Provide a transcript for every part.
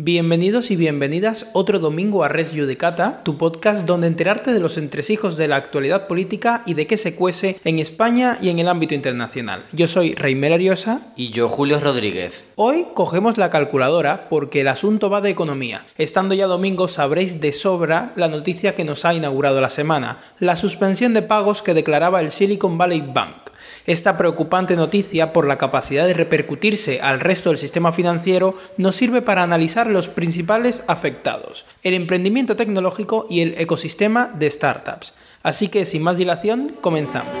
Bienvenidos y bienvenidas otro domingo a Res Judicata, tu podcast donde enterarte de los entresijos de la actualidad política y de qué se cuece en España y en el ámbito internacional. Yo soy Reimer Ariosa. Y yo, Julio Rodríguez. Hoy cogemos la calculadora porque el asunto va de economía. Estando ya domingo sabréis de sobra la noticia que nos ha inaugurado la semana, la suspensión de pagos que declaraba el Silicon Valley Bank. Esta preocupante noticia, por la capacidad de repercutirse al resto del sistema financiero, nos sirve para analizar los principales afectados, el emprendimiento tecnológico y el ecosistema de startups. Así que, sin más dilación, comenzamos.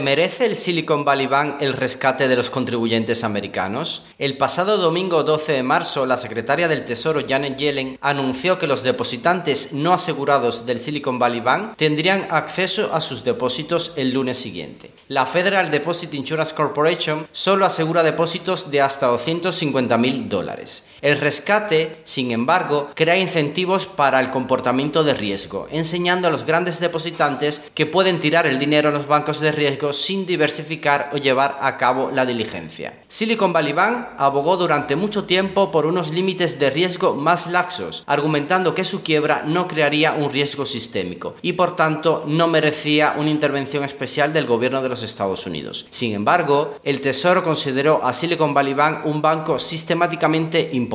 ¿Se merece el Silicon Valley Bank el rescate de los contribuyentes americanos? El pasado domingo 12 de marzo, la secretaria del Tesoro Janet Yellen anunció que los depositantes no asegurados del Silicon Valley Bank tendrían acceso a sus depósitos el lunes siguiente. La Federal Deposit Insurance Corporation solo asegura depósitos de hasta 250 mil dólares. El rescate, sin embargo, crea incentivos para el comportamiento de riesgo, enseñando a los grandes depositantes que pueden tirar el dinero a los bancos de riesgo sin diversificar o llevar a cabo la diligencia. Silicon Valley Bank abogó durante mucho tiempo por unos límites de riesgo más laxos, argumentando que su quiebra no crearía un riesgo sistémico y por tanto no merecía una intervención especial del gobierno de los Estados Unidos. Sin embargo, el Tesoro consideró a Silicon Valley Bank un banco sistemáticamente importante,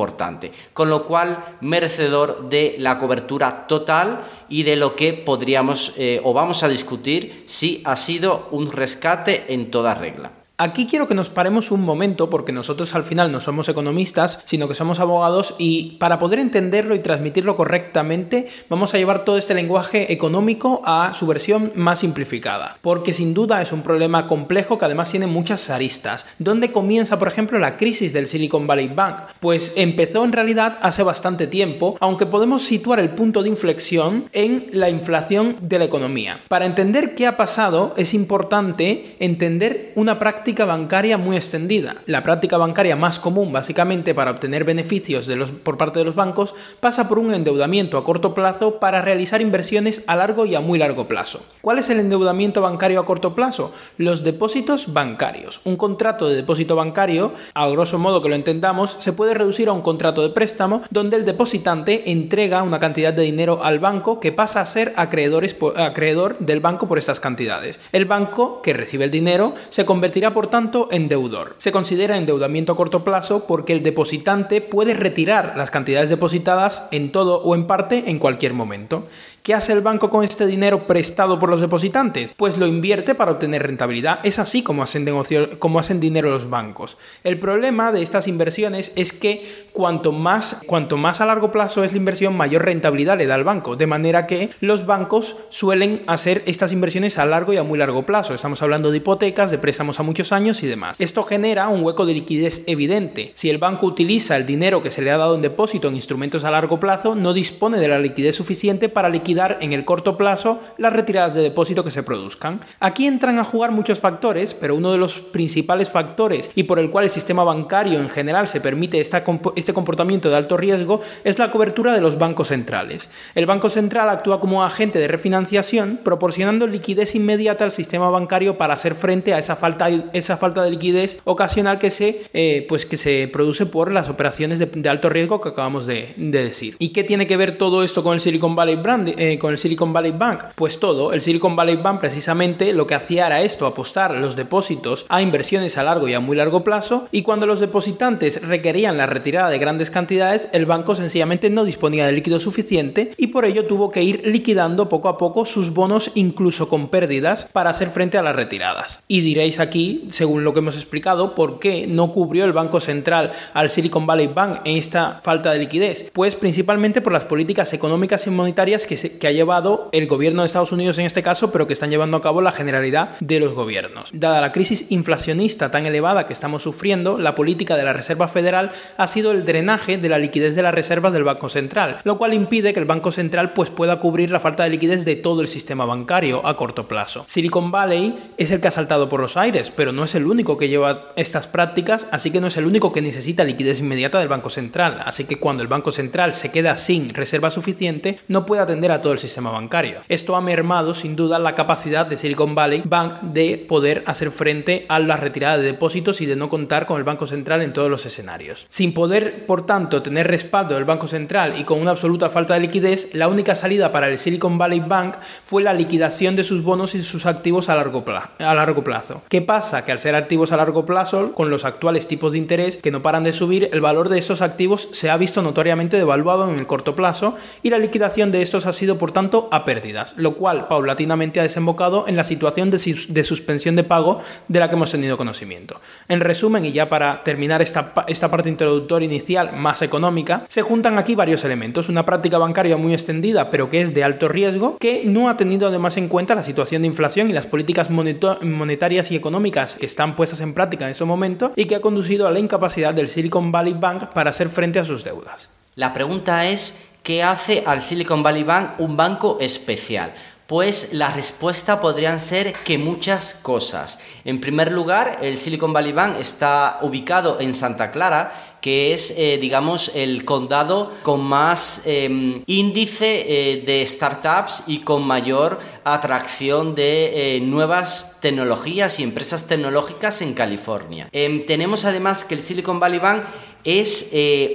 con lo cual merecedor de la cobertura total y de lo que podríamos eh, o vamos a discutir si ha sido un rescate en toda regla. Aquí quiero que nos paremos un momento porque nosotros al final no somos economistas, sino que somos abogados y para poder entenderlo y transmitirlo correctamente vamos a llevar todo este lenguaje económico a su versión más simplificada. Porque sin duda es un problema complejo que además tiene muchas aristas. ¿Dónde comienza, por ejemplo, la crisis del Silicon Valley Bank? Pues empezó en realidad hace bastante tiempo, aunque podemos situar el punto de inflexión en la inflación de la economía. Para entender qué ha pasado es importante entender una práctica práctica bancaria muy extendida. La práctica bancaria más común, básicamente, para obtener beneficios de los, por parte de los bancos, pasa por un endeudamiento a corto plazo para realizar inversiones a largo y a muy largo plazo. ¿Cuál es el endeudamiento bancario a corto plazo? Los depósitos bancarios. Un contrato de depósito bancario, a grosso modo que lo entendamos, se puede reducir a un contrato de préstamo donde el depositante entrega una cantidad de dinero al banco que pasa a ser acreedor del banco por estas cantidades. El banco que recibe el dinero se convertirá por tanto en deudor. Se considera endeudamiento a corto plazo porque el depositante puede retirar las cantidades depositadas en todo o en parte en cualquier momento. ¿Qué hace el banco con este dinero prestado por los depositantes? Pues lo invierte para obtener rentabilidad. Es así como hacen, negocio, hacen dinero los bancos. El problema de estas inversiones es que cuanto más, cuanto más a largo plazo es la inversión, mayor rentabilidad le da al banco. De manera que los bancos suelen hacer estas inversiones a largo y a muy largo plazo. Estamos hablando de hipotecas, de préstamos a muchos años y demás. Esto genera un hueco de liquidez evidente. Si el banco utiliza el dinero que se le ha dado en depósito en instrumentos a largo plazo, no dispone de la liquidez suficiente para liquidar en el corto plazo las retiradas de depósito que se produzcan. Aquí entran a jugar muchos factores, pero uno de los principales factores y por el cual el sistema bancario en general se permite este comportamiento de alto riesgo es la cobertura de los bancos centrales. El Banco Central actúa como agente de refinanciación, proporcionando liquidez inmediata al sistema bancario para hacer frente a esa falta, esa falta de liquidez ocasional que se, eh, pues que se produce por las operaciones de, alto riesgo que acabamos de, decir. ¿Y qué tiene que ver todo esto con el Silicon Valley Brand? Con el Silicon Valley Bank? Pues todo. El Silicon Valley Bank precisamente lo que hacía era esto, apostar los depósitos a inversiones a largo y a muy largo plazo y cuando los depositantes requerían la retirada de grandes cantidades, el banco sencillamente no disponía de líquido suficiente y por ello tuvo que ir liquidando poco a poco sus bonos incluso con pérdidas para hacer frente a las retiradas. Y diréis aquí, según lo que hemos explicado, por qué no cubrió el Banco Central al Silicon Valley Bank en esta falta de liquidez. Pues principalmente por las políticas económicas y monetarias que, que ha llevado el gobierno de Estados Unidos en este caso, pero que están llevando a cabo la generalidad de los gobiernos. Dada la crisis inflacionista tan elevada que estamos sufriendo, la política de la Reserva Federal ha sido el drenaje de la liquidez de las reservas del Banco Central, lo cual impide que el Banco Central pues, pueda cubrir la falta de liquidez de todo el sistema bancario a corto plazo. Silicon Valley es el que ha saltado por los aires, pero no es el único que lleva estas prácticas, así que no es el único que necesita liquidez inmediata del Banco Central, así que cuando el Banco Central se queda sin reserva suficiente, no puede atender a todo el sistema bancario. Esto ha mermado sin duda la capacidad de Silicon Valley Bank de poder hacer frente a la retirada de depósitos y de no contar con el Banco Central en todos los escenarios. Sin poder, por tanto, tener respaldo del Banco Central y con una absoluta falta de liquidez, la única salida para el Silicon Valley Bank fue la liquidación de sus bonos y sus activos a largo, plazo. A largo plazo. ¿Qué pasa? Que al ser activos a largo plazo, con los actuales tipos de interés que no paran de subir, el valor de estos activos se ha visto notoriamente devaluado en el corto plazo y la liquidación de estos ha sido, por tanto, a pérdidas, lo cual paulatinamente ha desembocado en la situación de, suspensión de pago de la que hemos tenido conocimiento. En resumen, y ya para terminar esta, esta parte introductoria inicial más económica, se juntan aquí varios elementos. Una práctica bancaria muy extendida, pero que es de alto riesgo, que no ha tenido además en cuenta la situación de inflación y las políticas monetarias y económicas que están puestas en práctica en ese momento y que ha conducido a la incapacidad del Silicon Valley Bank para hacer frente a sus deudas. La pregunta es, ¿qué hace al Silicon Valley Bank un banco especial? Pues la respuesta podrían ser que muchas cosas. En primer lugar, el Silicon Valley Bank está ubicado en Santa Clara, que es, eh, digamos, el condado con más em, índice eh, de startups y con mayor atracción de eh, nuevas tecnologías y empresas tecnológicas en California. Em, tenemos además que el Silicon Valley Bank es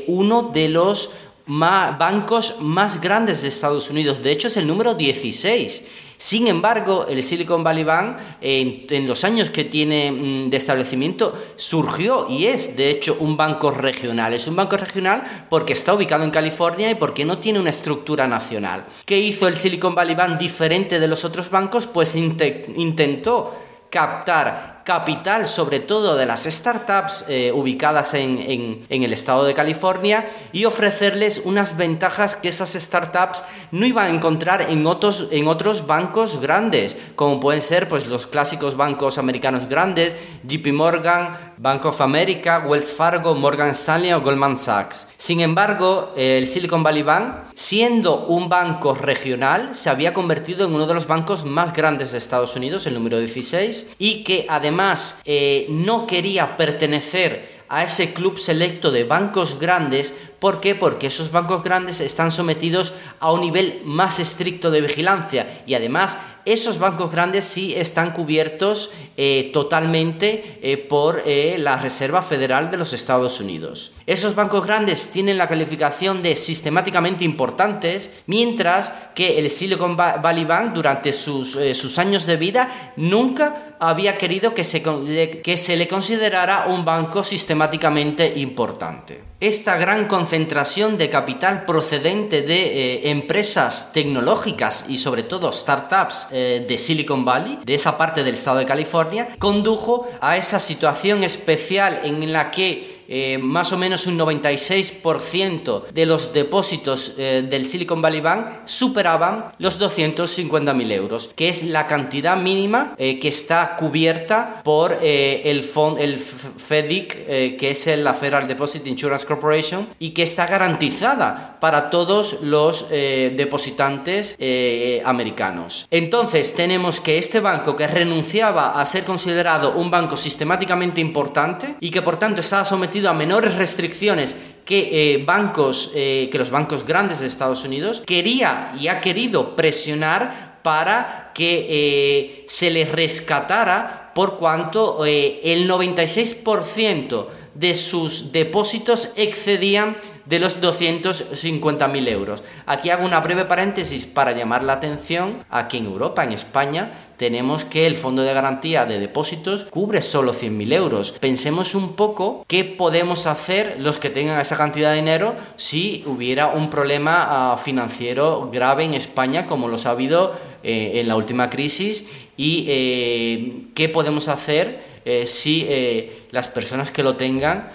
uno de los bancos más grandes de Estados Unidos. De hecho, es el número 16. Sin embargo, el Silicon Valley Bank, en, los años que tiene mm, de establecimiento, surgió y es, de hecho, un banco regional. Es un banco regional porque está ubicado en California y porque no tiene una estructura nacional. ¿Qué hizo el Silicon Valley Bank diferente de los otros bancos? Pues intentó captar capital, sobre todo de las startups eh, ubicadas en, el estado de California, y ofrecerles unas ventajas que esas startups no iban a encontrar en otros, en otros bancos grandes, como pueden ser pues, los clásicos bancos americanos grandes, JP Morgan, Bank of America, Wells Fargo, Morgan Stanley o Goldman Sachs. Sin embargo, el Silicon Valley Bank, siendo un banco regional, se había convertido en uno de los bancos más grandes de Estados Unidos, el número 16, y que además eh, no quería pertenecer a ese club selecto de bancos grandes ¿Por qué? Porque esos bancos grandes están sometidos a un nivel más estricto de vigilancia y además esos bancos grandes sí están cubiertos eh, totalmente eh, por eh, la Reserva Federal de los Estados Unidos. Esos bancos grandes tienen la calificación de sistemáticamente importantes, mientras que el Silicon Valley Bank durante sus, sus años de vida nunca había querido que se, que se le considerara un banco sistemáticamente importante esta gran concentración de capital procedente de eh, empresas tecnológicas y sobre todo startups eh, de Silicon Valley, de esa parte del estado de California, condujo a esa situación especial en la que eh, más o menos un 96% de los depósitos eh, del Silicon Valley Bank superaban los 250.000 euros, que es la cantidad mínima eh, que está cubierta por el, el FEDIC, que es la Federal Deposit Insurance Corporation, y que está garantizada para todos los depositantes americanos. Entonces tenemos que este banco que renunciaba a ser considerado un banco sistemáticamente importante y que por tanto estaba sometido a menores restricciones que eh, bancos, eh, que los bancos grandes de Estados Unidos, quería y ha querido presionar para que eh, se les rescatara por cuanto el 96% de sus depósitos excedían de los 250.000 euros. Aquí hago una breve paréntesis para llamar la atención a que en Europa, en España, tenemos que el fondo de garantía de depósitos cubre solo 100.000 euros. Pensemos un poco qué podemos hacer los que tengan esa cantidad de dinero si hubiera un problema ah, financiero grave en España como los ha habido eh, en la última crisis y eh, qué podemos hacer eh, si las personas que lo tengan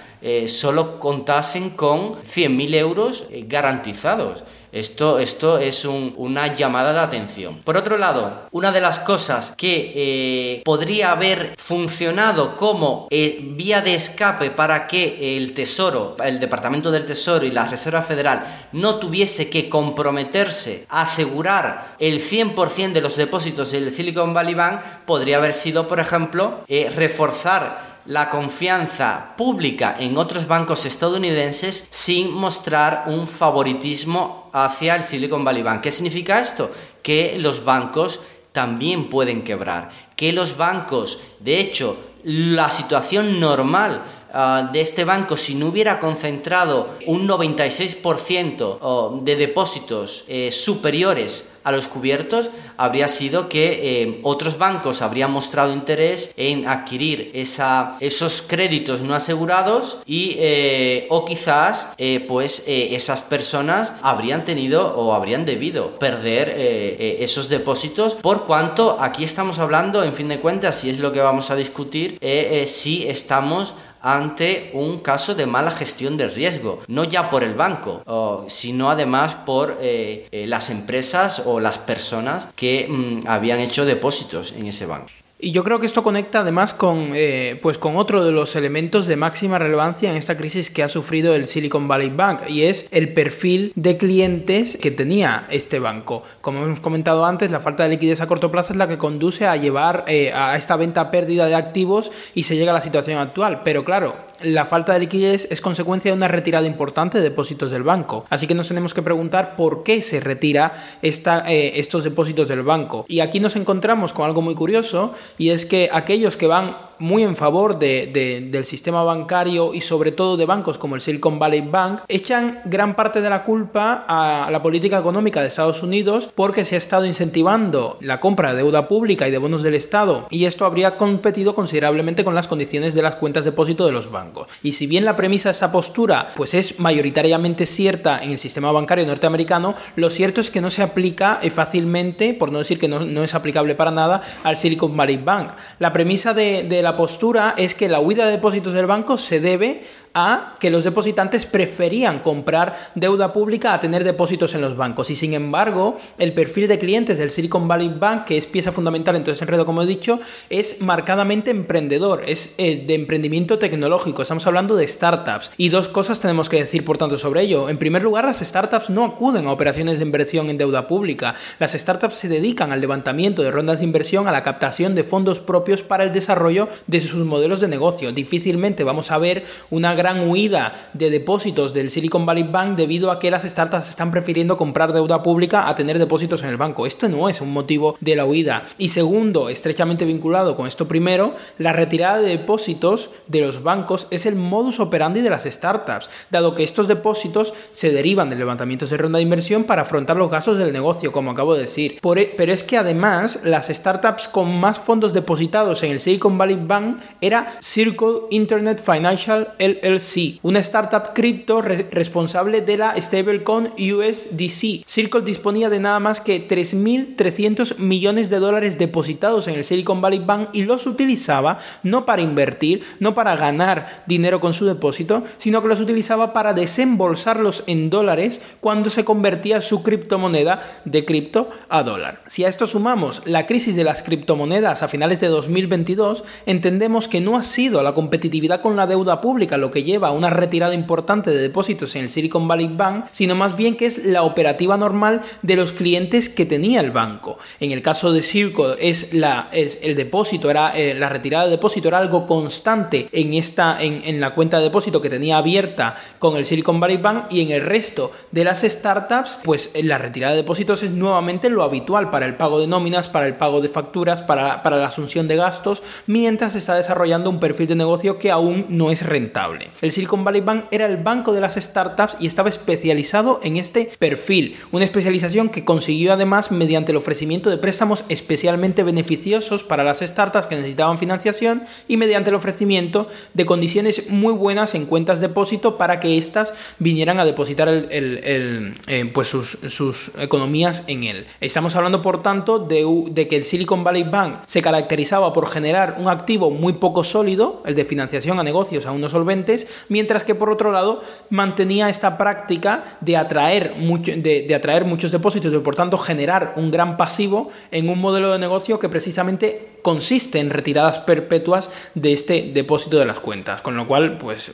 solo contasen con 100.000 euros garantizados. Esto, esto es una llamada de atención. Por otro lado, una de las cosas que eh, podría haber funcionado como eh, vía de escape para que el Tesoro, el Departamento del Tesoro y la Reserva Federal no tuviese que comprometerse a asegurar el 100% de los depósitos del Silicon Valley Bank, podría haber sido, por ejemplo, eh, reforzar la confianza pública en otros bancos estadounidenses sin mostrar un favoritismo hacia el Silicon Valley Bank. ¿Qué significa esto? Que los bancos también pueden quebrar, que los bancos, de hecho, la situación normal Ah, de este banco, si no hubiera concentrado un 96% de depósitos eh, superiores a los cubiertos, habría sido que eh, otros bancos habrían mostrado interés en adquirir esa, esos créditos no asegurados y eh, o quizás pues esas personas habrían tenido o habrían debido perder esos depósitos por cuanto aquí estamos hablando en fin de cuentas si es lo que vamos a discutir si estamos ante un caso de mala gestión de riesgo, no ya por el banco, sino además por eh, eh, las empresas o las personas que mm, habían hecho depósitos en ese banco. Y yo creo que esto conecta además con, eh, pues con otro de los elementos de máxima relevancia en esta crisis que ha sufrido el Silicon Valley Bank y es el perfil de clientes que tenía este banco. Como hemos comentado antes, la falta de liquidez a corto plazo es la que conduce a llevar eh, a esta venta pérdida de activos y se llega a la situación actual. Pero claro, la falta de liquidez es consecuencia de una retirada importante de depósitos del banco. Así que nos tenemos que preguntar por qué se retira esta, eh, estos depósitos del banco. Y aquí nos encontramos con algo muy curioso y es que aquellos que van muy en favor de, del sistema bancario y sobre todo de bancos como el Silicon Valley Bank, echan gran parte de la culpa a la política económica de Estados Unidos porque se ha estado incentivando la compra de deuda pública y de bonos del Estado y esto habría competido considerablemente con las condiciones de las cuentas de depósito de los bancos. Y si bien la premisa de esa postura pues es mayoritariamente cierta en el sistema bancario norteamericano, lo cierto es que no se aplica fácilmente, por no decir que no, es aplicable para nada, al Silicon Valley Bank. La premisa de, de la postura es que la huida de depósitos del banco se debe a que los depositantes preferían comprar deuda pública a tener depósitos en los bancos. Y sin embargo, el perfil de clientes del Silicon Valley Bank, que es pieza fundamental en todo ese enredo, como he dicho, es marcadamente emprendedor, es eh, de emprendimiento tecnológico. Estamos hablando de startups. Y dos cosas tenemos que decir, por tanto, sobre ello. En primer lugar, las startups no acuden a operaciones de inversión en deuda pública. Las startups se dedican al levantamiento de rondas de inversión, a la captación de fondos propios para el desarrollo de sus modelos de negocio. Difícilmente vamos a ver una gran gran huida de depósitos del Silicon Valley Bank debido a que las startups están prefiriendo comprar deuda pública a tener depósitos en el banco. Esto no es un motivo de la huida. Y segundo, estrechamente vinculado con esto primero, la retirada de depósitos de los bancos es el modus operandi de las startups, dado que estos depósitos se derivan de levantamientos de ronda de inversión para afrontar los gastos del negocio, como acabo de decir. E, pero es que además las startups con más fondos depositados en el Silicon Valley Bank era Circle Internet Financial LLC sí, una startup cripto responsable de la stablecoin USDC. Circle disponía de nada más que 3.300 millones de dólares depositados en el Silicon Valley Bank y los utilizaba no para invertir, no para ganar dinero con su depósito, sino que los utilizaba para desembolsarlos en dólares cuando se convertía su criptomoneda de cripto a dólar. Si a esto sumamos la crisis de las criptomonedas a finales de 2022, entendemos que no ha sido la competitividad con la deuda pública lo que lleva a una retirada importante de depósitos en el Silicon Valley Bank, sino más bien que es la operativa normal de los clientes que tenía el banco. En el caso de Circle es, la, el depósito, era, eh, la retirada de depósito era algo constante en, esta, en, la cuenta de depósito que tenía abierta con el Silicon Valley Bank y en el resto de las startups, pues la retirada de depósitos es nuevamente lo habitual para el pago de nóminas, para el pago de facturas, para, para la asunción de gastos, mientras se está desarrollando un perfil de negocio que aún no es rentable. El Silicon Valley Bank era el banco de las startups y estaba especializado en este perfil, una especialización que consiguió además mediante el ofrecimiento de préstamos especialmente beneficiosos para las startups que necesitaban financiación y mediante el ofrecimiento de condiciones muy buenas en cuentas depósito para que éstas vinieran a depositar eh, pues sus, economías en él. Estamos hablando, por tanto, de, de que el Silicon Valley Bank se caracterizaba por generar un activo muy poco sólido, el de financiación a negocios aún no solventes, mientras que por otro lado mantenía esta práctica de atraer, mucho, de, atraer muchos depósitos y por tanto generar un gran pasivo en un modelo de negocio que precisamente consiste en retiradas perpetuas de este depósito de las cuentas. Con lo cual, pues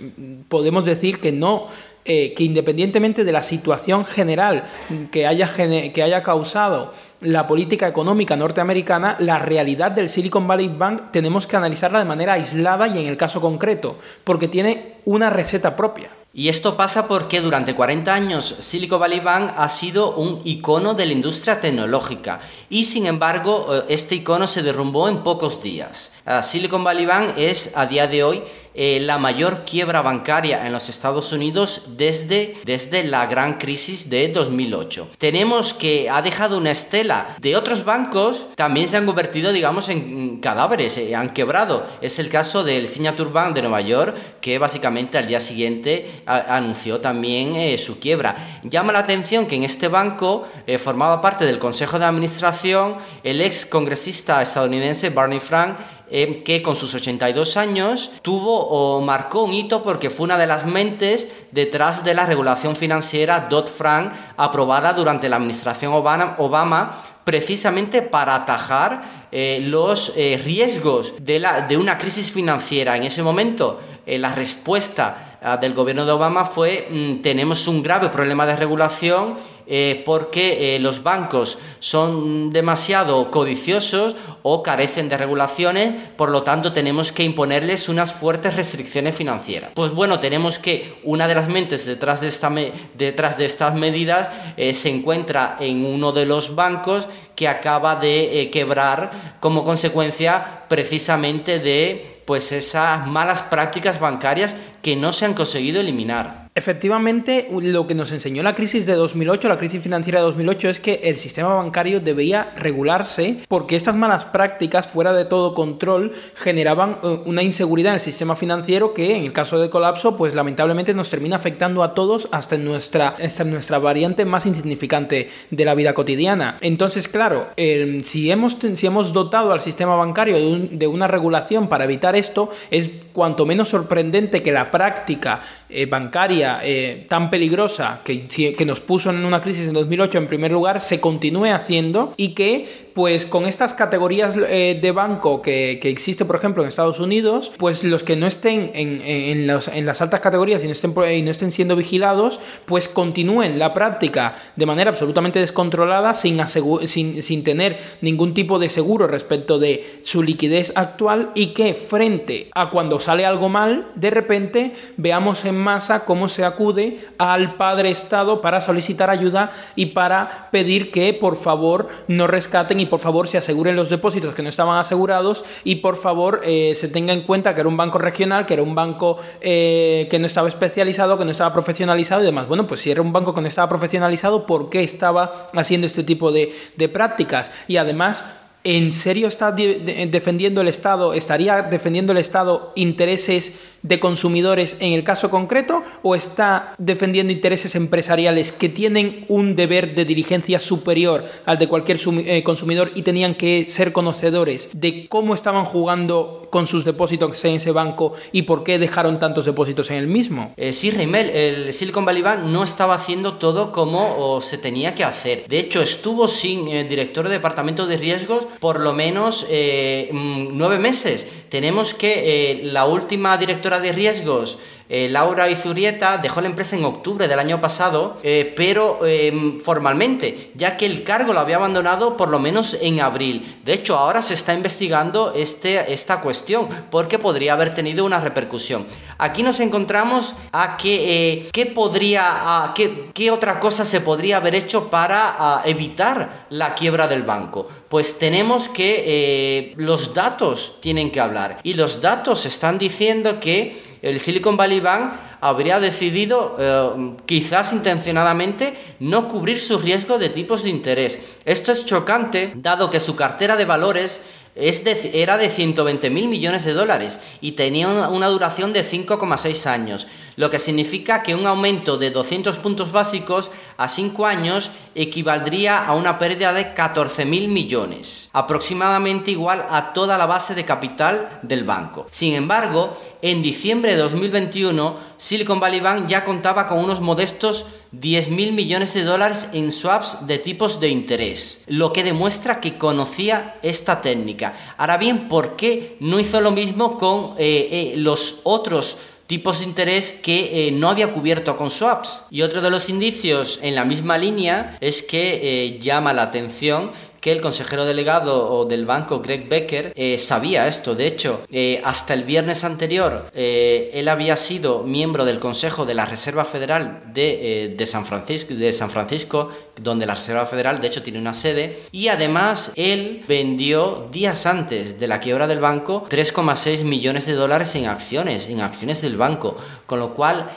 podemos decir que no eh, que independientemente de la situación general que haya, que haya causado la política económica norteamericana, la realidad del Silicon Valley Bank tenemos que analizarla de manera aislada y en el caso concreto, porque tiene una receta propia. Y esto pasa porque durante 40 años Silicon Valley Bank ha sido un icono de la industria tecnológica y sin embargo eh, este icono se derrumbó en pocos días. Ah, Silicon Valley Bank es a día de hoy eh, la mayor quiebra bancaria en los Estados Unidos desde, desde la gran crisis de 2008. Tenemos que ha dejado una estela de otros bancos, también se han convertido, digamos, en cadáveres, eh, han quebrado. Es el caso del Signature Bank de Nueva York, que básicamente al día siguiente anunció también eh, su quiebra. Llama la atención que en este banco formaba parte del Consejo de Administración el ex congresista estadounidense Barney Frank, eh, que con sus 82 años tuvo o marcó un hito porque fue una de las mentes detrás de la regulación financiera Dodd-Frank aprobada durante la administración Obama, precisamente para atajar eh, los eh, riesgos de, de una crisis financiera. En ese momento, la respuesta ah, del gobierno de Obama fue mm, tenemos un grave problema de regulación eh, porque eh, los bancos son demasiado codiciosos o carecen de regulaciones, por lo tanto tenemos que imponerles unas fuertes restricciones financieras. Pues bueno, tenemos que una de las mentes detrás de, estas medidas eh, se encuentra en uno de los bancos que acaba de quebrar como consecuencia precisamente de pues esas malas prácticas bancarias que no se han conseguido eliminar. Efectivamente, lo que nos enseñó la crisis de 2008, la crisis financiera de 2008, es que el sistema bancario debía regularse porque estas malas prácticas, fuera de todo control, generaban eh, una inseguridad en el sistema financiero que, en el caso de colapso, pues lamentablemente nos termina afectando a todos hasta en nuestra, nuestra variante más insignificante de la vida cotidiana. Entonces, claro, si, hemos, si hemos dotado al sistema bancario de una regulación para evitar esto, es cuanto menos sorprendente que la práctica eh, bancaria eh, tan peligrosa que, que nos puso en una crisis en 2008 en primer lugar se continúe haciendo y que pues con estas categorías eh, de banco que, que, existe por ejemplo en Estados Unidos pues los que no estén en, en, en las altas categorías y no, estén, y no estén siendo vigilados pues continúen la práctica de manera absolutamente descontrolada sin, sin, sin tener ningún tipo de seguro respecto de su liquidez actual y que frente a cuando sale algo mal de repente veamos en masa cómo se acude al padre Estado para solicitar ayuda y para pedir que por favor no rescaten y por favor se aseguren los depósitos que no estaban asegurados y por favor eh, se tenga en cuenta que era un banco regional, que era un banco eh, que no estaba especializado, que no estaba profesionalizado y demás. Bueno, pues si era un banco que no estaba profesionalizado, ¿por qué estaba haciendo este tipo de, de prácticas? Y además ¿En serio está defendiendo el Estado, estaría defendiendo el Estado intereses de consumidores en el caso concreto o está defendiendo intereses empresariales que tienen un deber de diligencia superior al de cualquier eh, consumidor y tenían que ser conocedores de cómo estaban jugando con sus depósitos en ese banco y por qué dejaron tantos depósitos en el mismo? Eh, sí, Rimmel, el Silicon Valley Bank no estaba haciendo todo como se tenía que hacer. De hecho, estuvo sin eh, director de departamento de riesgos por lo menos mm, nueve meses. Tenemos que la última directora de riesgos eh, Laura Izurieta dejó la empresa en octubre del año pasado, eh, pero em, formalmente, ya que el cargo lo había abandonado por lo menos en abril. De hecho, ahora se está investigando este, esta cuestión porque podría haber tenido una repercusión. Aquí nos encontramos a que, eh, ¿qué podría, qué, qué, otra cosa se podría haber hecho para evitar la quiebra del banco. Pues tenemos que los datos tienen que hablar y los datos están diciendo que el Silicon Valley Bank habría decidido, eh, quizás intencionadamente, no cubrir su riesgo de tipos de interés. Esto es chocante, dado que su cartera de valores era de 120 mil millones de dólares y tenía una duración de 5,6 años, lo que significa que un aumento de 200 puntos básicos a 5 años equivaldría a una pérdida de 14 mil millones, aproximadamente igual a toda la base de capital del banco. Sin embargo, en diciembre de 2021, Silicon Valley Bank ya contaba con unos modestos 10 mil millones de dólares en swaps de tipos de interés, lo que demuestra que conocía esta técnica. Ahora bien, ¿por qué no hizo lo mismo con eh, eh, los otros tipos de interés que eh, no había cubierto con swaps. Y otro de los indicios en la misma línea es que llama la atención que el consejero delegado del banco, Greg Becker, eh, sabía esto. De hecho, eh, hasta el viernes anterior, eh, él había sido miembro del Consejo de la Reserva Federal de, San Francisco, de San Francisco, donde la Reserva Federal, de hecho, tiene una sede. Y además, él vendió días antes de la quiebra del banco 3,6 millones de dólares en acciones, en acciones del banco. Con lo cual,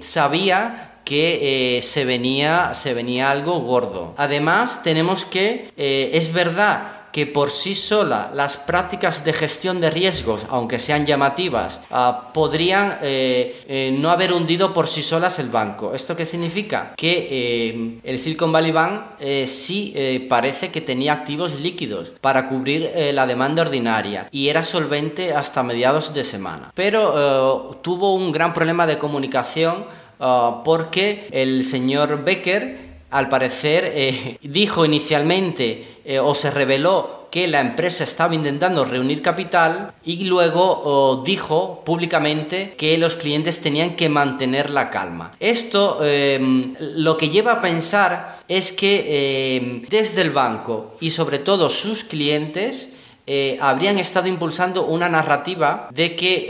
sabía que eh, se, venía, se venía algo gordo. Además, tenemos que, eh, es verdad, que por sí sola las prácticas de gestión de riesgos, aunque sean llamativas, ah, podrían eh, no haber hundido por sí solas el banco. ¿Esto qué significa? Que el Silicon Valley Bank sí parece que tenía activos líquidos para cubrir la demanda ordinaria y era solvente hasta mediados de semana. Pero tuvo un gran problema de comunicación Ah, porque el señor Becker, al parecer, eh, dijo inicialmente eh, o se reveló que la empresa estaba intentando reunir capital y luego dijo públicamente que los clientes tenían que mantener la calma. Esto em, lo que lleva a pensar es que em, desde el banco y sobre todo sus clientes eh, habrían estado impulsando una narrativa de que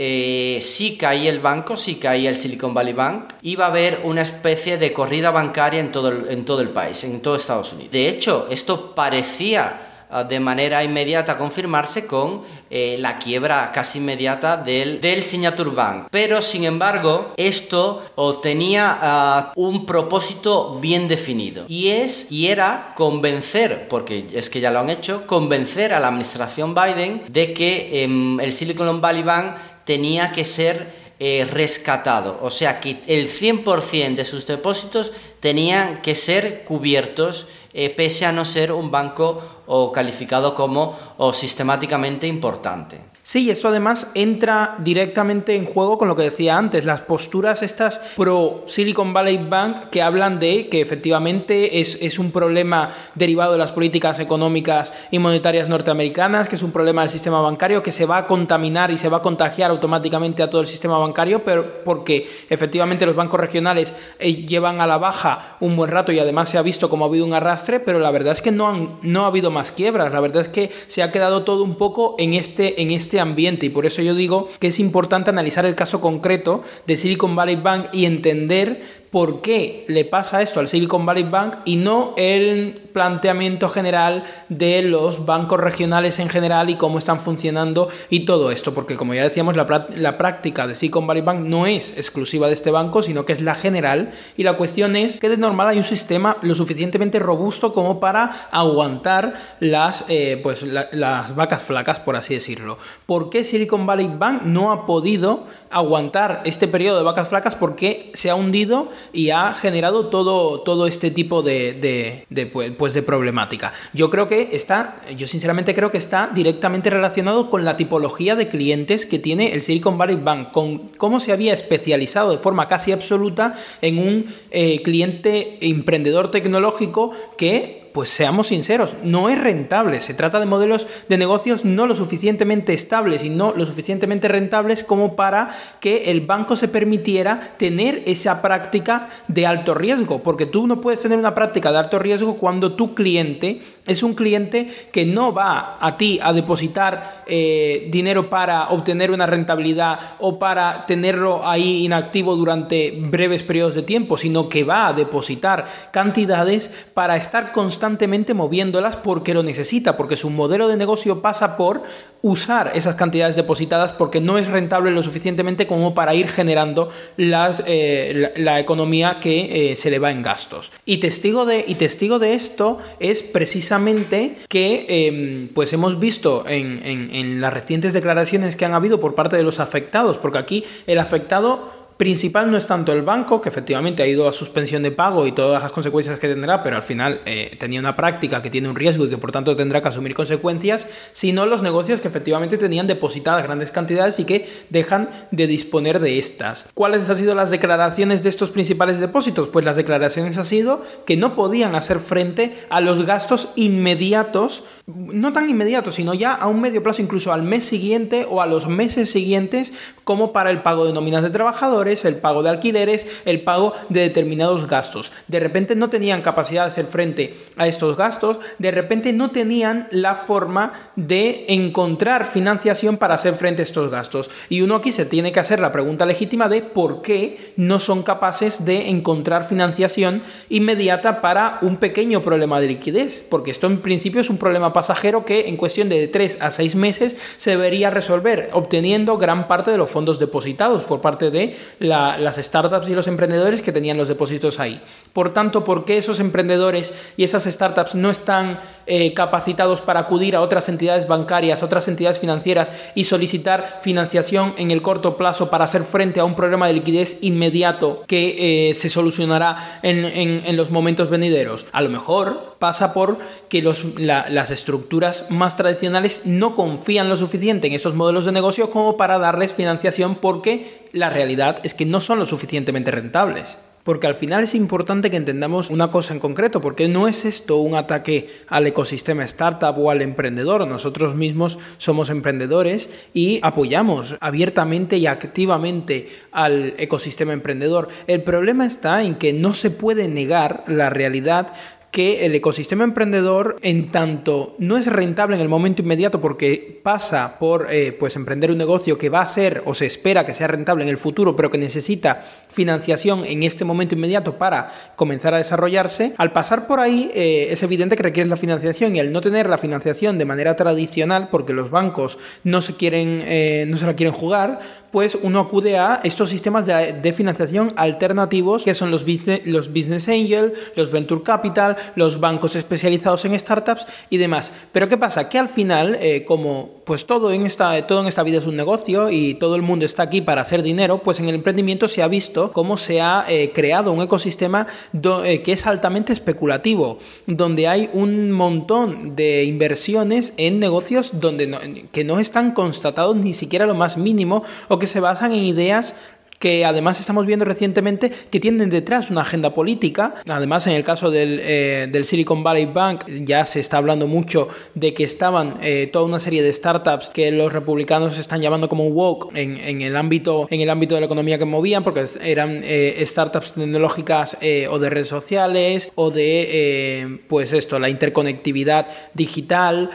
eh, si caía el banco, si caía el Silicon Valley Bank, iba a haber una especie de corrida bancaria en todo en todo el país, en todo Estados Unidos. De hecho, esto parecía de manera inmediata confirmarse con eh, la quiebra casi inmediata del, del Signature Bank. Pero sin embargo, esto tenía ah, un propósito bien definido y es y era convencer, porque es que ya lo han hecho, convencer a la administración Biden de que em, el Silicon Valley Bank tenía que ser eh, rescatado, o sea que el 100% de sus depósitos tenían que ser cubiertos eh, pese a no ser un banco o calificado como o sistemáticamente importante. Sí, esto además entra directamente en juego con lo que decía antes, las posturas estas pro Silicon Valley Bank que hablan de que efectivamente es, es, un problema derivado de las políticas económicas y monetarias norteamericanas, que es un problema del sistema bancario, que se va a contaminar y se va a contagiar automáticamente a todo el sistema bancario, pero porque efectivamente los bancos regionales eh, llevan a la baja un buen rato y además se ha visto como ha habido un arrastre, pero la verdad es que no, han, no ha habido más quiebras, la verdad es que se ha quedado todo un poco en este, en este este ambiente. Y por eso yo digo que es importante analizar el caso concreto de Silicon Valley Bank y entender por qué le pasa esto al Silicon Valley Bank y no el planteamiento general de los bancos regionales en general y cómo están funcionando y todo esto, porque como ya decíamos, la, la, práctica de Silicon Valley Bank no es exclusiva de este banco, sino que es la general y la cuestión es que de normal hay un sistema lo suficientemente robusto como para aguantar las, eh, pues, las vacas flacas, por así decirlo. ¿Por qué Silicon Valley Bank no ha podido aguantar este periodo de vacas flacas? Porque se ha hundido y ha generado todo, todo este tipo de, pues, pues, de problemática. Yo creo que está, yo sinceramente creo que está directamente relacionado con la tipología de clientes que tiene el Silicon Valley Bank, con cómo se había especializado de forma casi absoluta en un eh, cliente emprendedor tecnológico que pues seamos sinceros, no es rentable. Se trata de modelos de negocios no lo suficientemente estables y no lo suficientemente rentables como para que el banco se permitiera tener esa práctica de alto riesgo. Porque tú no puedes tener una práctica de alto riesgo cuando tu cliente es un cliente que no va a ti a depositar eh, dinero para obtener una rentabilidad o para tenerlo ahí inactivo durante breves periodos de tiempo, sino que va a depositar cantidades para estar constantemente constantemente moviéndolas porque lo necesita, porque su modelo de negocio pasa por usar esas cantidades depositadas porque no es rentable lo suficientemente como para ir generando eh, la, economía que eh, se le va en gastos. Y testigo de, y testigo de esto es precisamente que em, pues hemos visto en las recientes declaraciones que han habido por parte de los afectados, porque aquí el afectado principal no es tanto el banco, que efectivamente ha ido a suspensión de pago y todas las consecuencias que tendrá, pero al final eh, tenía una práctica que tiene un riesgo y que por tanto tendrá que asumir consecuencias, sino los negocios que efectivamente tenían depositadas grandes cantidades y que dejan de disponer de estas. ¿Cuáles han sido las declaraciones de estos principales depósitos? Pues las declaraciones han sido que no podían hacer frente a los gastos inmediatos no tan inmediatos, sino ya a un medio plazo, incluso al mes siguiente o a los meses siguientes, como para el pago de nóminas de trabajadores, el pago de alquileres, el pago de determinados gastos. De repente no tenían capacidad de hacer frente a estos gastos, de repente no tenían la forma de encontrar financiación para hacer frente a estos gastos. Y uno aquí se tiene que hacer la pregunta legítima de por qué no son capaces de encontrar financiación inmediata para un pequeño problema de liquidez, porque esto en principio es un problema pasajero que en cuestión de 3 a 6 meses se debería resolver, obteniendo gran parte de los fondos depositados por parte de las startups y los emprendedores que tenían los depósitos ahí. Por tanto, ¿por qué esos emprendedores y esas startups no están eh, capacitados para acudir a otras entidades bancarias, otras entidades financieras y solicitar financiación en el corto plazo para hacer frente a un problema de liquidez inmediato que eh, se solucionará en, los momentos venideros? A lo mejor pasa por que las estructuras más tradicionales no confían lo suficiente en estos modelos de negocio como para darles financiación porque la realidad es que no son lo suficientemente rentables. Porque al final es importante que entendamos una cosa en concreto, porque no es esto un ataque al ecosistema startup o al emprendedor. Nosotros mismos somos emprendedores y apoyamos abiertamente y activamente al ecosistema emprendedor. El problema está en que no se puede negar la realidad que el ecosistema emprendedor, en tanto no es rentable en el momento inmediato porque pasa por eh, pues emprender un negocio que va a ser o se espera que sea rentable en el futuro, pero que necesita financiación en este momento inmediato para comenzar a desarrollarse, al pasar por ahí eh, es evidente que requiere la financiación y al no tener la financiación de manera tradicional, porque los bancos no se quieren, eh, no se la quieren jugar, pues uno acude a estos sistemas de, financiación alternativos que son los business, los business angel, los venture capital, los bancos especializados en startups y demás. Pero ¿qué pasa? Que al final, eh, como pues todo en, esta, todo en esta vida es un negocio y todo el mundo está aquí para hacer dinero, pues en el emprendimiento se ha visto cómo se ha eh, creado un ecosistema eh, que es altamente especulativo, donde hay un montón de inversiones en negocios donde que no están constatados ni siquiera lo más mínimo se basan en ideas que además estamos viendo recientemente que tienen detrás una agenda política. Además, en el caso del, eh, Silicon Valley Bank ya se está hablando mucho de que estaban eh, toda una serie de startups que los republicanos están llamando como woke en, en, el, ámbito, en el ámbito de la economía que movían, porque eran eh, startups tecnológicas o de redes sociales o de, pues esto, la interconectividad digital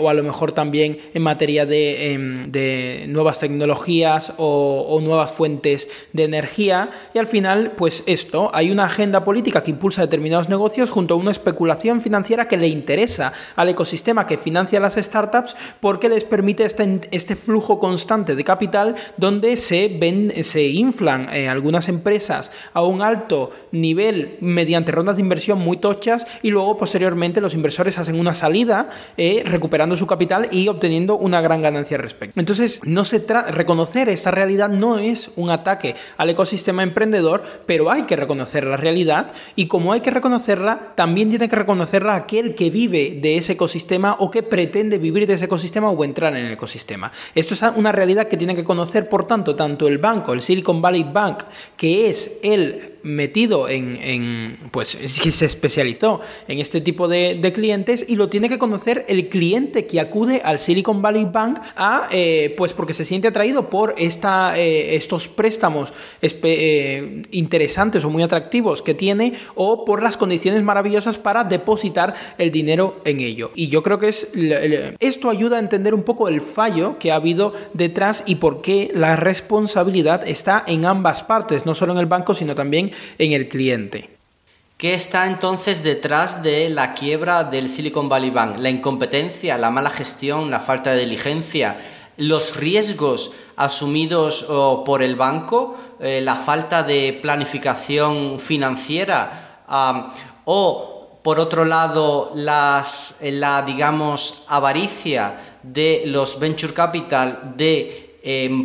o a lo mejor también en materia de, em, de nuevas tecnologías o nuevas fuentes de energía y al final, pues esto, hay una agenda política que impulsa determinados negocios junto a una especulación financiera que le interesa al ecosistema que financia las startups porque les permite este, este flujo constante de capital donde se, ven, se inflan eh, algunas empresas a un alto nivel mediante rondas de inversión muy tochas y luego posteriormente los inversores hacen una salida eh, recuperando su capital y obteniendo una gran ganancia al respecto. Entonces, no se reconocer esta realidad no es un ataque al ecosistema emprendedor, pero hay que reconocer la realidad y como hay que reconocerla, también tiene que reconocerla aquel que vive de ese ecosistema o que pretende vivir de ese ecosistema o entrar en el ecosistema. Esto es una realidad que tiene que conocer, por tanto, tanto el banco, el Silicon Valley Bank, que es el metido en, pues que se especializó en este tipo de, clientes y lo tiene que conocer el cliente que acude al Silicon Valley Bank a, eh, pues porque se siente atraído por esta, eh, estos préstamos eh, interesantes o muy atractivos que tiene o por las condiciones maravillosas para depositar el dinero en ello. Y yo creo que es, esto ayuda a entender un poco el fallo que ha habido detrás y por qué la responsabilidad está en ambas partes, no solo en el banco, sino también en el cliente. ¿Qué está entonces detrás de la quiebra del Silicon Valley Bank? La incompetencia, la mala gestión, la falta de diligencia, los riesgos asumidos por el banco, eh, la falta de planificación financiera o, por otro lado, la, digamos, avaricia de los venture capital de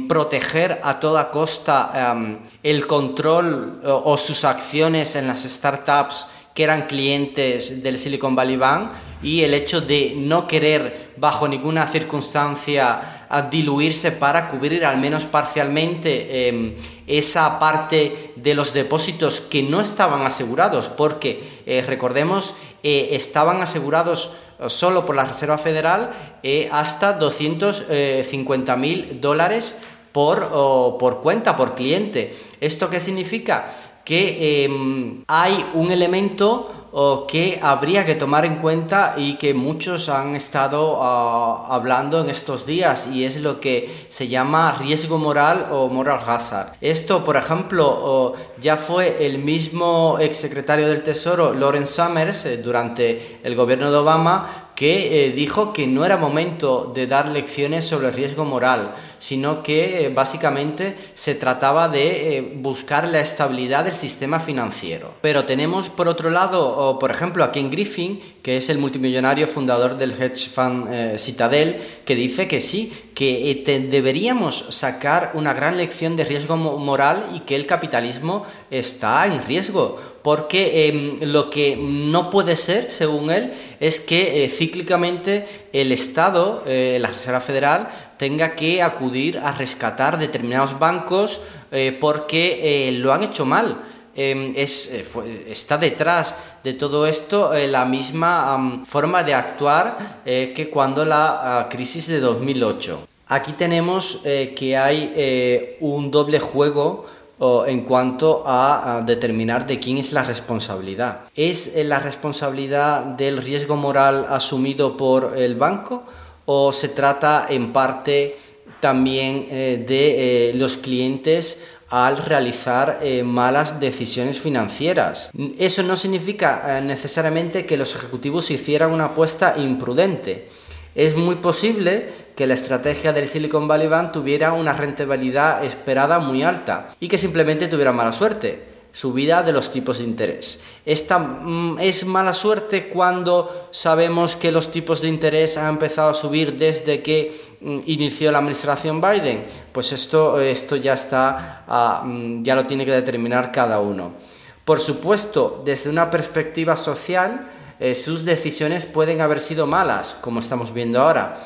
proteger a toda costa em, el control o, sus acciones en las startups que eran clientes del Silicon Valley Bank y el hecho de no querer bajo ninguna circunstancia diluirse para cubrir al menos parcialmente em, esa parte de los depósitos que no estaban asegurados, porque eh, recordemos, eh, estaban asegurados solo por la Reserva Federal eh, hasta 250 mil dólares por, por cuenta, por cliente. ¿Esto qué significa? Que em, hay un elemento que habría que tomar en cuenta y que muchos han estado ah, hablando en estos días y es lo que se llama riesgo moral o moral hazard. Esto, por ejemplo, ya fue el mismo exsecretario del Tesoro, Lawrence Summers, eh, durante el gobierno de Obama, que eh, dijo que no era momento de dar lecciones sobre el riesgo moral, sino que eh, básicamente se trataba de eh, buscar la estabilidad del sistema financiero. Pero tenemos por otro lado, por ejemplo, a Ken Griffin, que es el multimillonario fundador del hedge fund Citadel, que dice que sí, que deberíamos sacar una gran lección de riesgo moral y que el capitalismo está en riesgo porque em, lo que no puede ser, según él, es que eh, cíclicamente el Estado, eh, la Reserva Federal, tenga que acudir a rescatar determinados bancos eh, porque lo han hecho mal. Em, está detrás de todo esto la misma forma de actuar que cuando la ah, crisis de 2008. Aquí tenemos que hay un doble juego en cuanto a, determinar de quién es la responsabilidad. ¿Es eh, la responsabilidad del riesgo moral asumido por el banco o se trata en parte también eh, de eh, los clientes al realizar malas decisiones financieras. Eso no significa necesariamente que los ejecutivos hicieran una apuesta imprudente. Es muy posible que la estrategia del Silicon Valley Bank tuviera una rentabilidad esperada muy alta y que simplemente tuviera mala suerte, subida de los tipos de interés. Esta mm, es mala suerte cuando sabemos que los tipos de interés han empezado a subir desde que mm, inició la administración Biden. Pues esto, esto ya está, ah, mm, ya lo tiene que determinar cada uno. Por supuesto, desde una perspectiva social, eh, sus decisiones pueden haber sido malas, como estamos viendo ahora,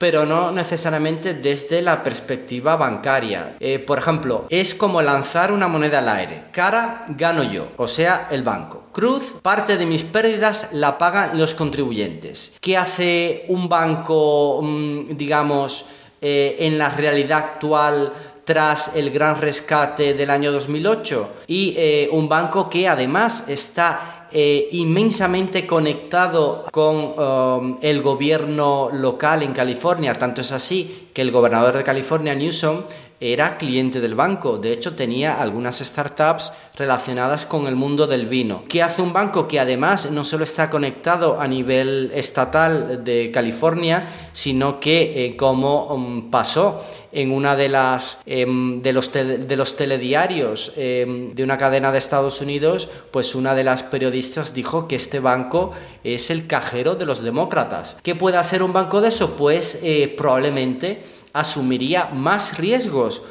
pero no necesariamente desde la perspectiva bancaria. Eh, por ejemplo, es como lanzar una moneda al aire. Cara gano yo, o sea, el banco. Cruz, parte de mis pérdidas la pagan los contribuyentes. ¿Qué hace un banco, mm, digamos, eh, en la realidad actual? tras el gran rescate del año 2008 y un banco que además está eh, inmensamente conectado con um, el gobierno local en California, tanto es así que el gobernador de California, Newsom, era cliente del banco. De hecho, tenía algunas startups relacionadas con el mundo del vino. ¿Qué hace un banco que además no solo está conectado a nivel estatal de California, sino que, eh, como um, pasó en una de las em, de, los de los telediarios em, de una cadena de Estados Unidos, pues una de las periodistas dijo que este banco es el cajero de los demócratas. ¿Qué puede hacer un banco de eso? Pues eh, probablemente asumiría más riesgos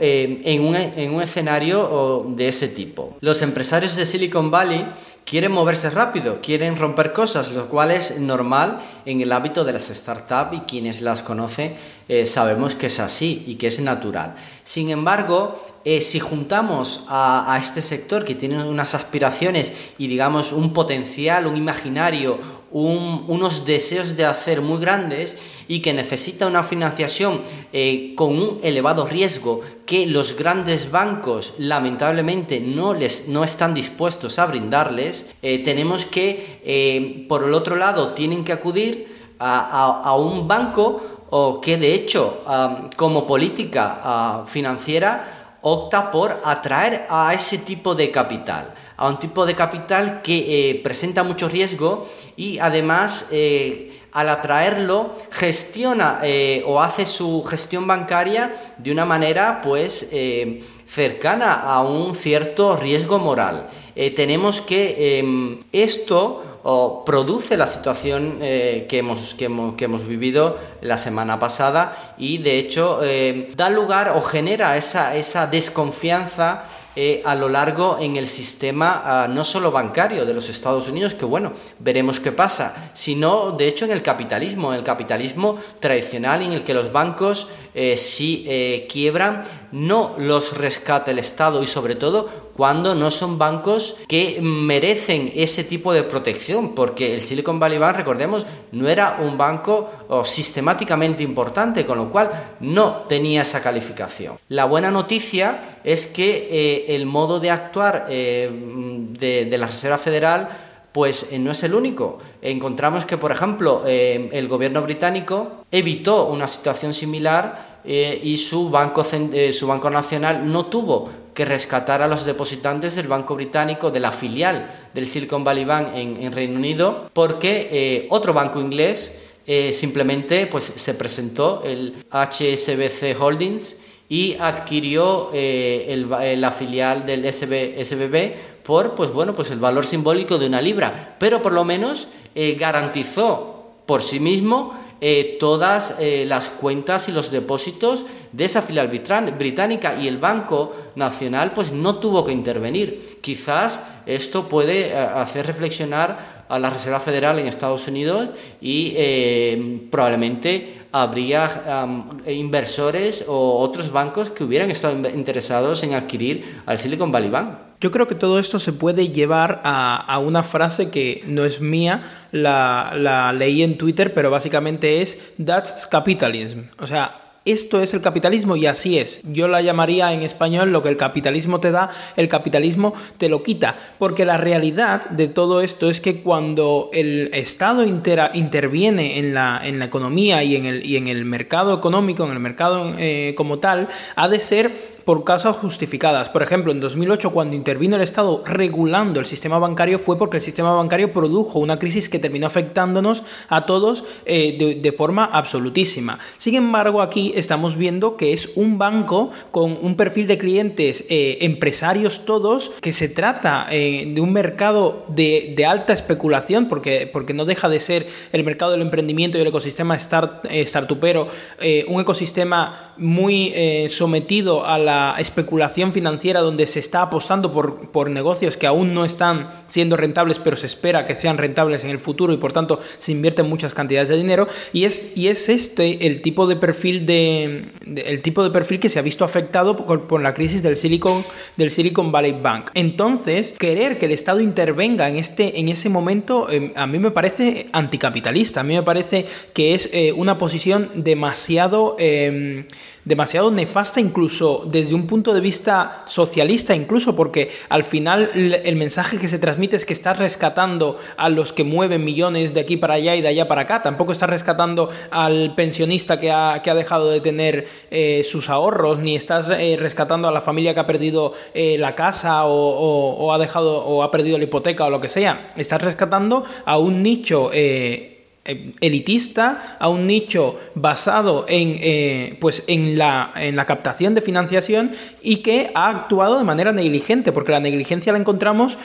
en, un, en, un, escenario de ese tipo. Los empresarios de Silicon Valley quieren moverse rápido, quieren romper cosas, lo cual es normal en el hábito de las startups y quienes las conocen eh, sabemos que es así y que es natural. Sin embargo, eh, si juntamos a, este sector que tiene unas aspiraciones y digamos un potencial, un imaginario, unos deseos de hacer muy grandes y que necesita una financiación eh, con un elevado riesgo que los grandes bancos lamentablemente no, les, no están dispuestos a brindarles, eh, tenemos que, por el otro lado, tienen que acudir a, un banco o que de hecho como política financiera opta por atraer a ese tipo de capital, a un tipo de capital que eh, presenta mucho riesgo y además eh, al atraerlo gestiona eh, o hace su gestión bancaria de una manera pues cercana a un cierto riesgo moral. tenemos que em, esto produce la situación que, hemos, que, hemos, vivido la semana pasada y de hecho da lugar o genera esa, esa desconfianza eh, a lo largo en el sistema ah, no solo bancario de los Estados Unidos, que bueno, veremos qué pasa, sino de hecho en el capitalismo, en el capitalismo tradicional en el que los bancos eh, si eh, quiebran no los rescata el Estado y sobre todo cuando no son bancos que merecen ese tipo de protección, porque el Silicon Valley Bank, recordemos, no era un banco sistemáticamente importante, con lo cual no tenía esa calificación. La buena noticia es que eh, el modo de actuar eh, de, la Reserva Federal pues no es el único. Encontramos que, por ejemplo, el gobierno británico evitó una situación similar y su banco, su banco nacional no tuvo que rescatar a los depositantes del Banco Británico, de la filial del Silicon Valley Bank en, Reino Unido, porque eh, otro banco inglés eh, simplemente pues, se presentó, el HSBC Holdings, y adquirió eh, la filial del SBB por pues, bueno, pues el valor simbólico de una libra, pero por lo menos garantizó por sí mismo eh, todas eh, las cuentas y los depósitos de esa filial británica y el Banco Nacional pues no tuvo que intervenir. Quizás esto puede eh, hacer reflexionar a la Reserva Federal en Estados Unidos y probablemente habría inversores o otros bancos que hubieran estado interesados en adquirir al Silicon Valley Bank. Yo creo que todo esto se puede llevar a una frase que no es mía, la, leí en Twitter, pero básicamente es That's capitalism. O sea, esto es el capitalismo y así es. Yo la llamaría en español lo que el capitalismo te da, el capitalismo te lo quita. Porque la realidad de todo esto es que cuando el Estado interviene en la, en la economía y en, el, y en el mercado económico, en el mercado eh, como tal, ha de ser por causas justificadas. Por ejemplo, en 2008, cuando intervino el Estado regulando el sistema bancario, fue porque el sistema bancario produjo una crisis que terminó afectándonos a todos eh, de, forma absolutísima. Sin embargo, aquí estamos viendo que es un banco con un perfil de clientes eh, empresarios todos, que se trata eh, de un mercado de, alta especulación, porque, porque no deja de ser el mercado del emprendimiento y el ecosistema start, startupero, un ecosistema muy sometido a la especulación financiera donde se está apostando por, por negocios que aún no están siendo rentables, pero se espera que sean rentables en el futuro y por tanto se invierten muchas cantidades de dinero. Y es, y es este el tipo de perfil de, el tipo de perfil que se ha visto afectado por, la crisis del Silicon, del Silicon Valley Bank. Entonces, querer que el Estado intervenga en, este, en ese momento em, a mí me parece anticapitalista, a mí me parece que es eh, una posición demasiado... Em, demasiado nefasta incluso desde un punto de vista socialista incluso porque al final el mensaje que se transmite es que estás rescatando a los que mueven millones de aquí para allá y de allá para acá, tampoco estás rescatando al pensionista que ha, que ha dejado de tener eh, sus ahorros, ni estás eh, rescatando a la familia que ha perdido eh, la casa o, ha dejado o ha perdido la hipoteca o lo que sea, estás rescatando a un nicho elitista, a un nicho basado en, eh, pues en, la, en la captación de financiación y que ha actuado de manera negligente, porque la negligencia la encontramos,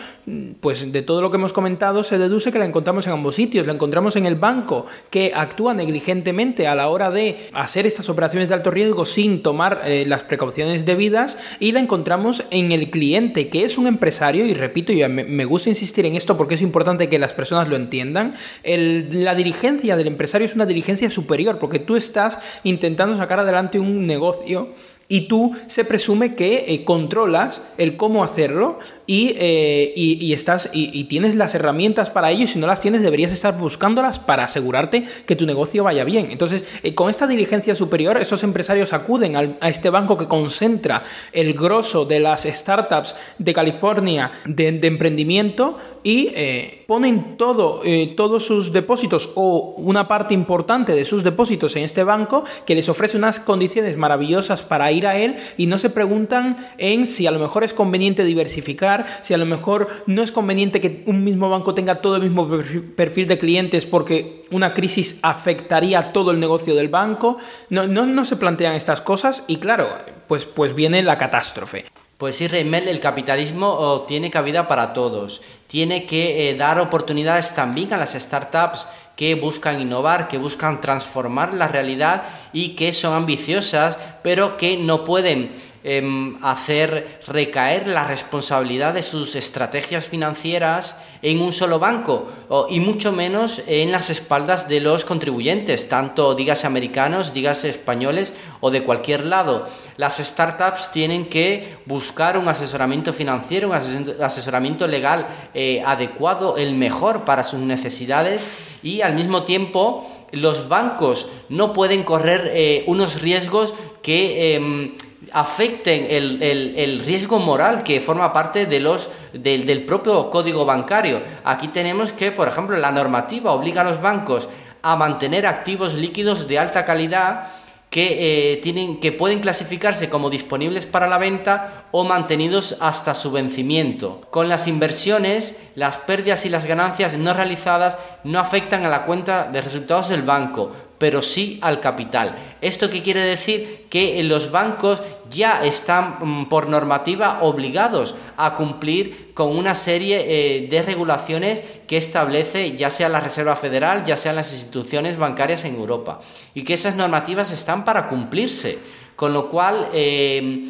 pues de todo lo que hemos comentado, se deduce que la encontramos en ambos sitios. La encontramos en el banco, que actúa negligentemente a la hora de hacer estas operaciones de alto riesgo sin tomar eh, las precauciones debidas, y la encontramos en el cliente, que es un empresario, y repito, y me, gusta insistir en esto porque es importante que las personas lo entiendan, la diligencia del empresario es una diligencia superior, porque tú estás intentando sacar adelante un negocio y tú se presume que eh, controlas el cómo hacerlo eh, y, estás, y, tienes las herramientas para ello y si no las tienes deberías estar buscándolas para asegurarte que tu negocio vaya bien. Entonces, eh, con esta diligencia superior, estos empresarios acuden a este banco que concentra el grosso de las startups de California de, emprendimiento y eh, ponen todo, todos sus depósitos o una parte importante de sus depósitos en este banco que les ofrece unas condiciones maravillosas para ir a él y no se preguntan en si a lo mejor es conveniente diversificar si a lo mejor no es conveniente que un mismo banco tenga todo el mismo perfil de clientes porque una crisis afectaría todo el negocio del banco. No, no, se plantean estas cosas y claro, pues, pues viene la catástrofe. Pues sí, Reymel, el capitalismo oh, tiene cabida para todos. Tiene que eh, dar oportunidades también a las startups que buscan innovar, que buscan transformar la realidad y que son ambiciosas, pero que no pueden Em, hacer recaer la responsabilidad de sus estrategias financieras en un solo banco y mucho menos en las espaldas de los contribuyentes, tanto dígase americanos, dígase españoles o de cualquier lado. Las startups tienen que buscar un asesoramiento financiero, un asesoramiento legal eh, adecuado, el mejor para sus necesidades y al mismo tiempo los bancos no pueden correr eh, unos riesgos que em, afecten el, riesgo moral que forma parte de los, del propio código bancario. Aquí tenemos que, por ejemplo, la normativa obliga a los bancos a mantener activos líquidos de alta calidad que, eh, tienen, que pueden clasificarse como disponibles para la venta o mantenidos hasta su vencimiento. Con las inversiones, las pérdidas y las ganancias no realizadas no afectan a la cuenta de resultados del banco, pero sí al capital. ¿Esto qué quiere decir? Que los bancos ya están mm, por normativa obligados a cumplir con una serie eh, de regulaciones que establece ya sea la Reserva Federal, ya sean las instituciones bancarias en Europa, y que esas normativas están para cumplirse, con lo cual eh,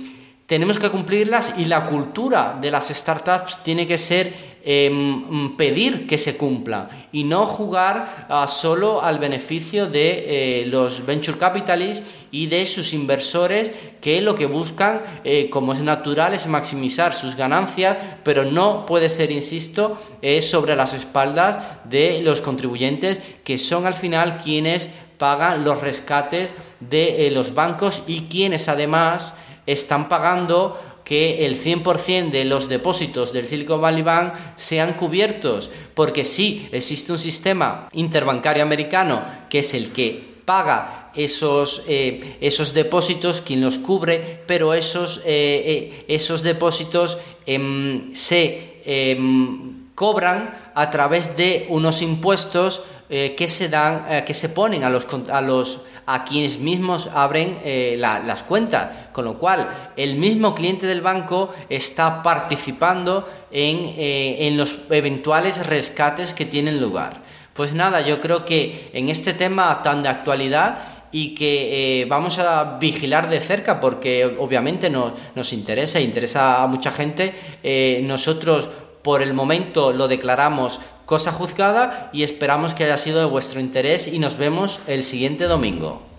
tenemos que cumplirlas y la cultura de las startups tiene que ser Em, pedir que se cumpla y no jugar ah, solo al beneficio de eh, los venture capitalists y de sus inversores que lo que buscan, eh, como es natural, es maximizar sus ganancias, pero no puede ser, insisto, sobre las espaldas de los contribuyentes que son al final quienes pagan los rescates de eh, los bancos y quienes además están pagando que el 100% de los depósitos del Silicon Valley Bank sean cubiertos, porque sí existe un sistema interbancario americano que es el que paga esos, eh, esos depósitos, quien los cubre, pero esos, eh, eh, esos depósitos em, se em, cobran a través de unos impuestos que se dan, que se ponen a los, a los a quienes mismos abren eh, las cuentas, con lo cual el mismo cliente del banco está participando en, eh, en los eventuales rescates que tienen lugar. Pues nada, yo creo que en este tema tan de actualidad y que eh, vamos a vigilar de cerca porque obviamente nos, nos interesa, interesa a mucha gente, nosotros por el momento lo declaramos cosa juzgada y esperamos que haya sido de vuestro interés y nos vemos el siguiente domingo.